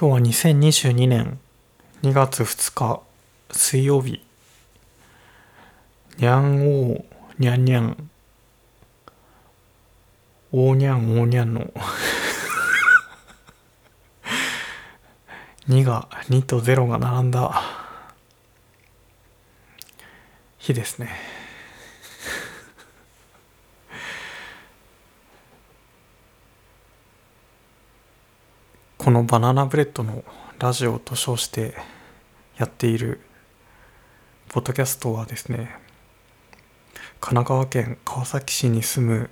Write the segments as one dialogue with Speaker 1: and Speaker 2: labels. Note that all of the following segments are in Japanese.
Speaker 1: 今日は2022年2月2日水曜日。にゃんおーにゃんにゃんおーにゃんおーにゃんの。2が2と0が並んだ日ですね。このバナナブレッドのラジオと称してやっているポッドキャストはですね神奈川県川崎市に住む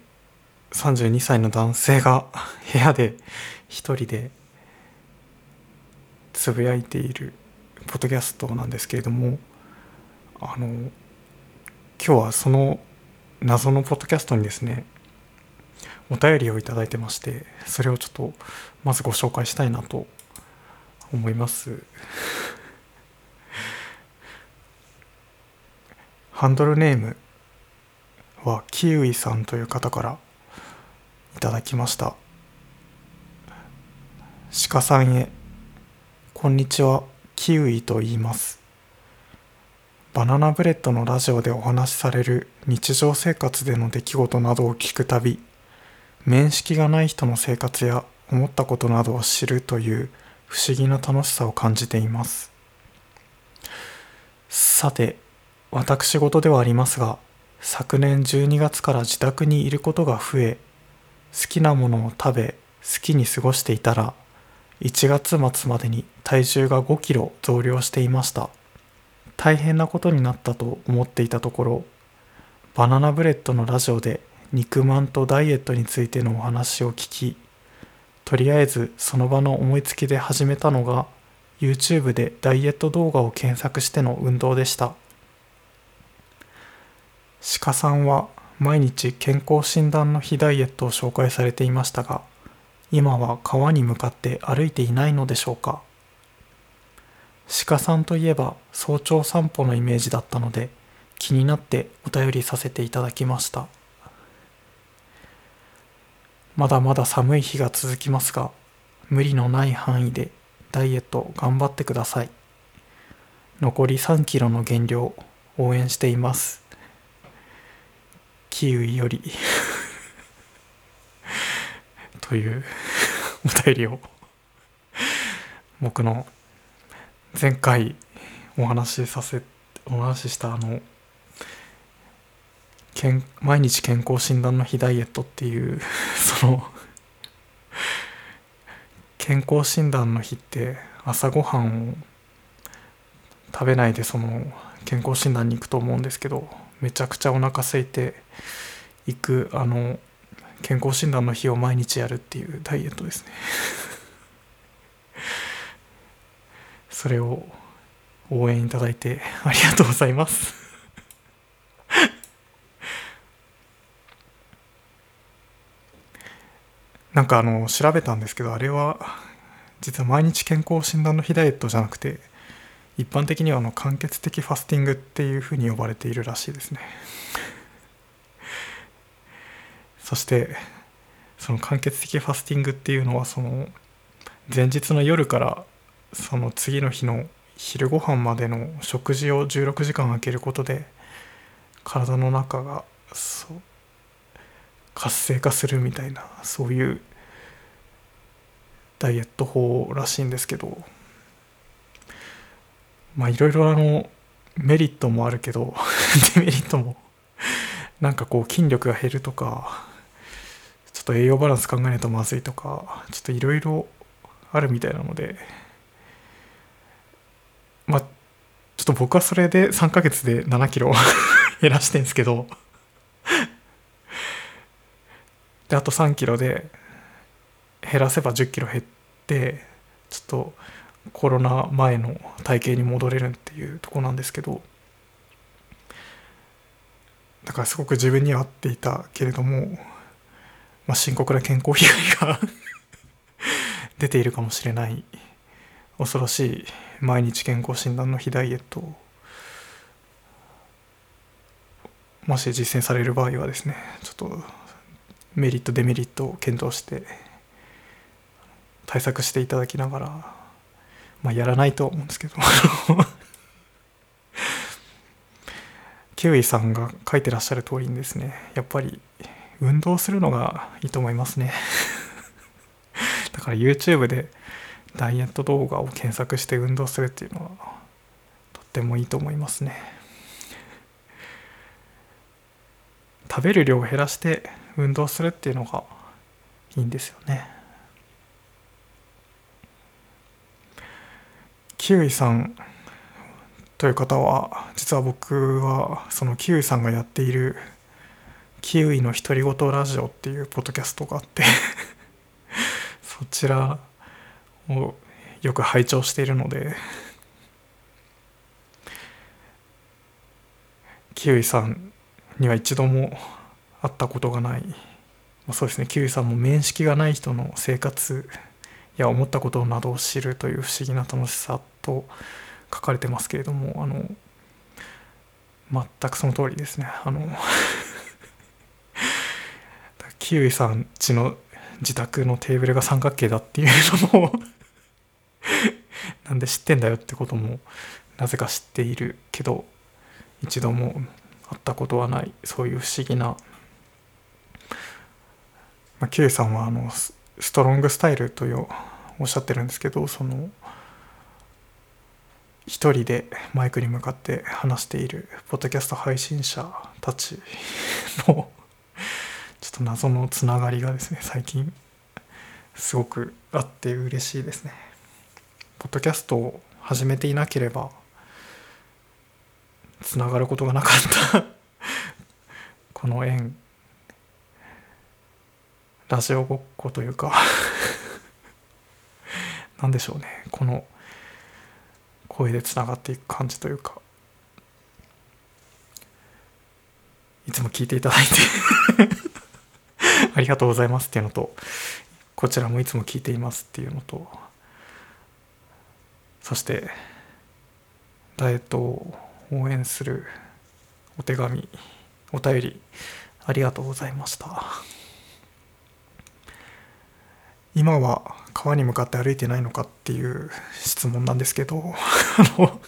Speaker 1: 32歳の男性が部屋で一人でつぶやいているポッドキャストなんですけれどもあの今日はその謎のポッドキャストにですねお便りをいただいてましてそれをちょっとまずご紹介したいなと思います。ハンドルネームはキウイさんという方からいただきました。鹿さんへこんにちはキウイと言います。バナナブレッドのラジオでお話しされる日常生活での出来事などを聞くたび面識がない人の生活や思ったことなどを知るという不思議な楽しさを感じています。さて私事ではありますが昨年12月から自宅にいることが増え好きなものを食べ好きに過ごしていたら1月末までに体重が5キロ増量していました。大変なことになったと思っていたところバナナブレッドのラジオで肉まんとダイエットについてのお話を聞きとりあえずその場の思いつきで始めたのが YouTube でダイエット動画を検索しての運動でした。鹿さんは毎日健康診断の日ダイエットを紹介されていましたが今は川に向かって歩いていないのでしょうか。鹿さんといえば早朝散歩のイメージだったので気になってお便りさせていただきました。まだまだ寒い日が続きますが無理のない範囲でダイエット頑張ってください。残り3キロの減量応援しています。キウイより。というお便りを。僕の前回お話しさせお話ししたあの健毎日健康診断の日ダイエットっていう その健康診断の日って朝ごはんを食べないでその健康診断に行くと思うんですけどめちゃくちゃお腹空いて行くあの健康診断の日を毎日やるっていうダイエットですね。それを応援いただいてありがとうございます。なんかあの調べたんですけどあれは実は毎日健康診断の日ダイエットじゃなくて一般的にはあの間欠的ファスティングっていうふうに呼ばれているらしいですね。そしてその間欠的ファスティングっていうのはその前日の夜からその次の日の昼ご飯までの食事を16時間空けることで体の中がそう活性化するみたいなそういうダイエット法らしいんですけどまあいろいろあのメリットもあるけど デメリットもなんかこう筋力が減るとかちょっと栄養バランス考えないとまずいとかちょっといろいろあるみたいなのでまあちょっと僕はそれで3ヶ月で7キロ 減らしてんですけどであと3キロで減らせば10キロ減ってちょっとコロナ前の体型に戻れるっていうとこなんですけどだからすごく自分には合っていたけれども、まあ、深刻な健康被害が 出ているかもしれない。恐ろしい毎日健康診断の日ダイエットをもし実践される場合はですねちょっとメリットデメリットを検討して対策していただきながらまあやらないとは思うんですけど。キウイさんが書いてらっしゃる通りにですねやっぱり運動するのがいいと思いますね。だから YouTube でダイエット動画を検索して運動するっていうのはとってもいいと思いますね。食べる量を減らして運動するっていうのがいいんですよね。キウイさんという方は実は僕はそのキウイさんがやっているキウイの独り言ラジオっていうポッドキャストがあって そちらをよく拝聴しているのでキウイさんには一度も会ったことがない、まあ、そうですね。キウイさんも面識がない人の生活や思ったことなどを知るという不思議な楽しさと書かれてますけれどもあの全くその通りですね。あの キウイさんちの自宅のテーブルが三角形だっていうのも なんで知ってんだよってこともなぜか知っているけど一度も会ったことはない。そういう不思議な、まあ、キウイさんはあのストロングスタイルというおっしゃってるんですけどその一人でマイクに向かって話しているポッドキャスト配信者たちの ちょっと謎のつながりがですね最近すごくあって嬉しいですね。ポッドキャストを始めていなければつながることがなかった この縁。ラジオごっこというか 何でしょうね。この声でつながっていく感じというかいつも聞いていただいて ありがとうございますっていうのとこちらもいつも聞いていますっていうのとそしてダイエットを応援するお手紙お便りありがとうございました。今は川に向かって歩いてないのかっていう質問なんですけどあの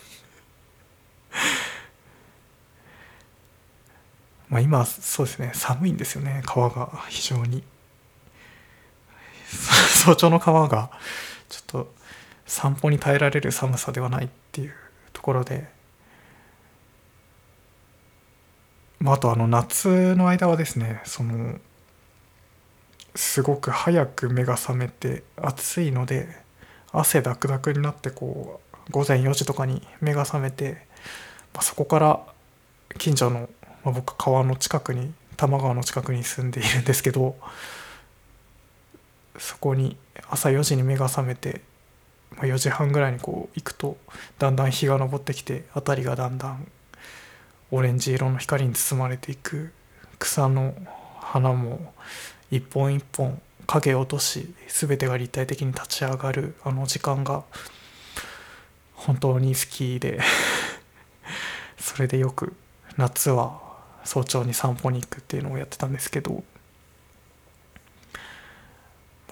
Speaker 1: まあ今そうですね寒いんですよね川が非常に。早朝の川がちょっと散歩に耐えられる寒さではないっていうところで、まあ、あとあの夏の間はですねそのすごく早く目が覚めて暑いので汗だくだくになってこう午前4時とかに目が覚めて、まあ、そこから近所の、まあ、僕川の近くに多摩川の近くに住んでいるんですけどそこに朝4時に目が覚めて、まあ、4時半ぐらいにこう行くとだんだん日が昇ってきて辺りがだんだんオレンジ色の光に包まれていく草の花も一本一本影を落とし全てが立体的に立ち上がるあの時間が本当に好きで それでよく夏は早朝に散歩に行くっていうのをやってたんですけど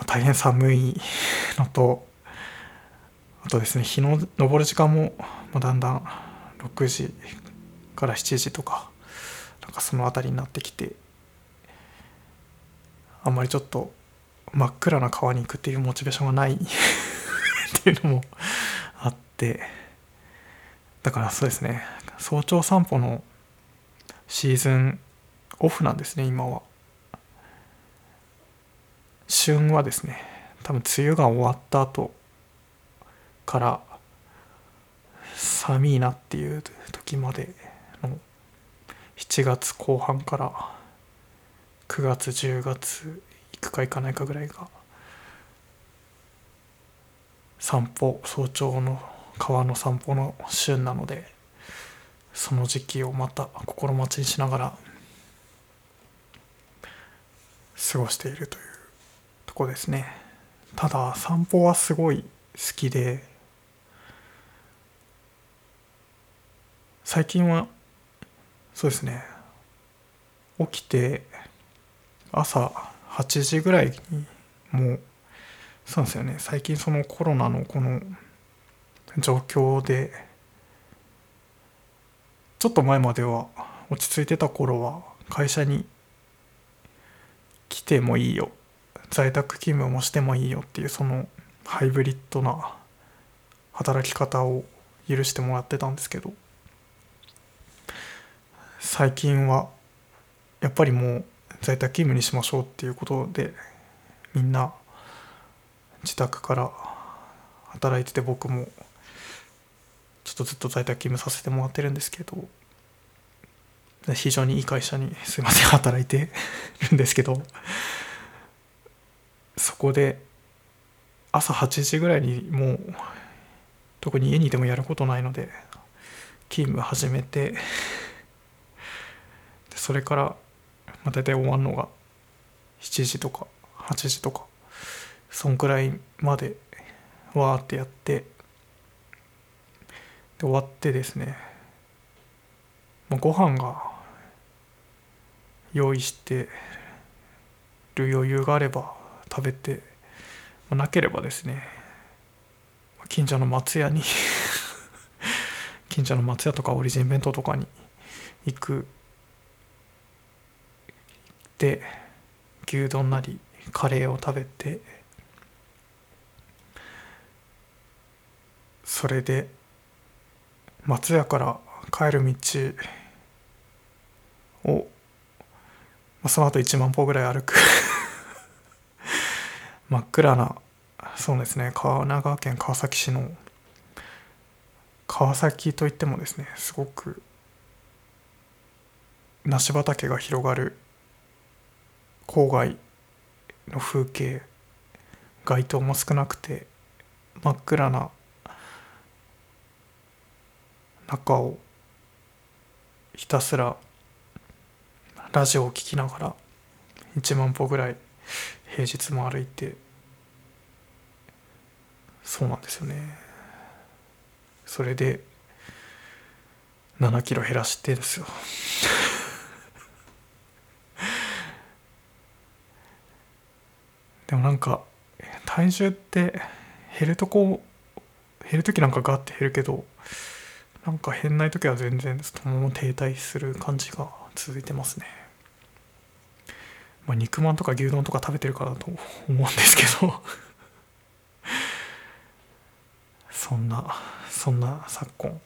Speaker 1: 大変寒いのとあとですね日の昇る時間もだんだん6時から7時とかなんかその辺りになってきてあんまりちょっと真っ暗な川に行くっていうモチベーションがない っていうのもあってだからそうですね。早朝散歩のシーズンオフなんですね今は。旬はですね多分梅雨が終わった後から寒いなっていう時までの7月後半から9月10月行くか行かないかぐらいが散歩早朝の川の散歩の旬なのでその時期をまた心待ちにしながら過ごしているというとこですね。ただ散歩はすごい好きで最近はそうですね起きて朝8時ぐらいにもうそうですよね。最近そのコロナのこの状況でちょっと前までは落ち着いてた頃は会社に来てもいいよ。在宅勤務もしてもいいよっていうそのハイブリッドな働き方を許してもらってたんですけど最近はやっぱりもう在宅勤務にしましょうっていうことでみんな自宅から働いてて僕もちょっとずっと在宅勤務させてもらってるんですけど非常にいい会社にすいません働いてるんですけどそこで朝8時ぐらいにもう特に家にいてもやることないので勤務始めてそれから、まあ、大体終わるのが7時とか8時とかそんくらいまでわーってやってで終わってですね、まあ、ご飯が用意してる余裕があれば食べて、まあ、なければですね近所の松屋に 近所の松屋とかオリジン弁当とかに行くで牛丼なりカレーを食べてそれで松屋から帰る道をその後1万歩ぐらい歩く 真っ暗なそうですね神奈川県川崎市の川崎といってもですねすごく梨畑が広がる郊外の風景街灯も少なくて真っ暗な中をひたすらラジオを聴きながら1万歩ぐらい平日も歩いてそうなんですよね。それで7キロ減らしてですよ。もなんか体重って減るとこ減る時なんかガッて減るけどなんか減んない時は全然そのまま停滞する感じが続いてますね。まあ肉まんとか牛丼とか食べてるからだと思うんですけど。そんなそんな昨今。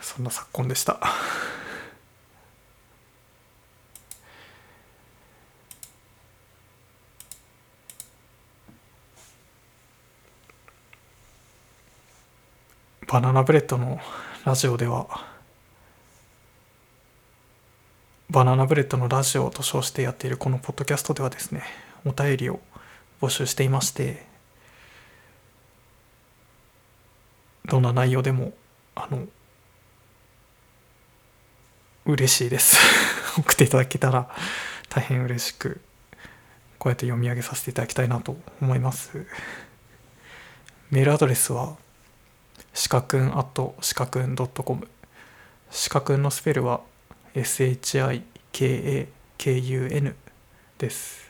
Speaker 1: そんな昨今でした。バナナブレッドのラジオではバナナブレッドのラジオと称してやっているこのポッドキャストではですねお便りを募集していましてどんな内容でもあの嬉しいです。送っていただけたら大変嬉しくこうやって読み上げさせていただきたいなと思います。メールアドレスはしかくん at しかくん .com しかくんのスペルは SHIKAKUN です。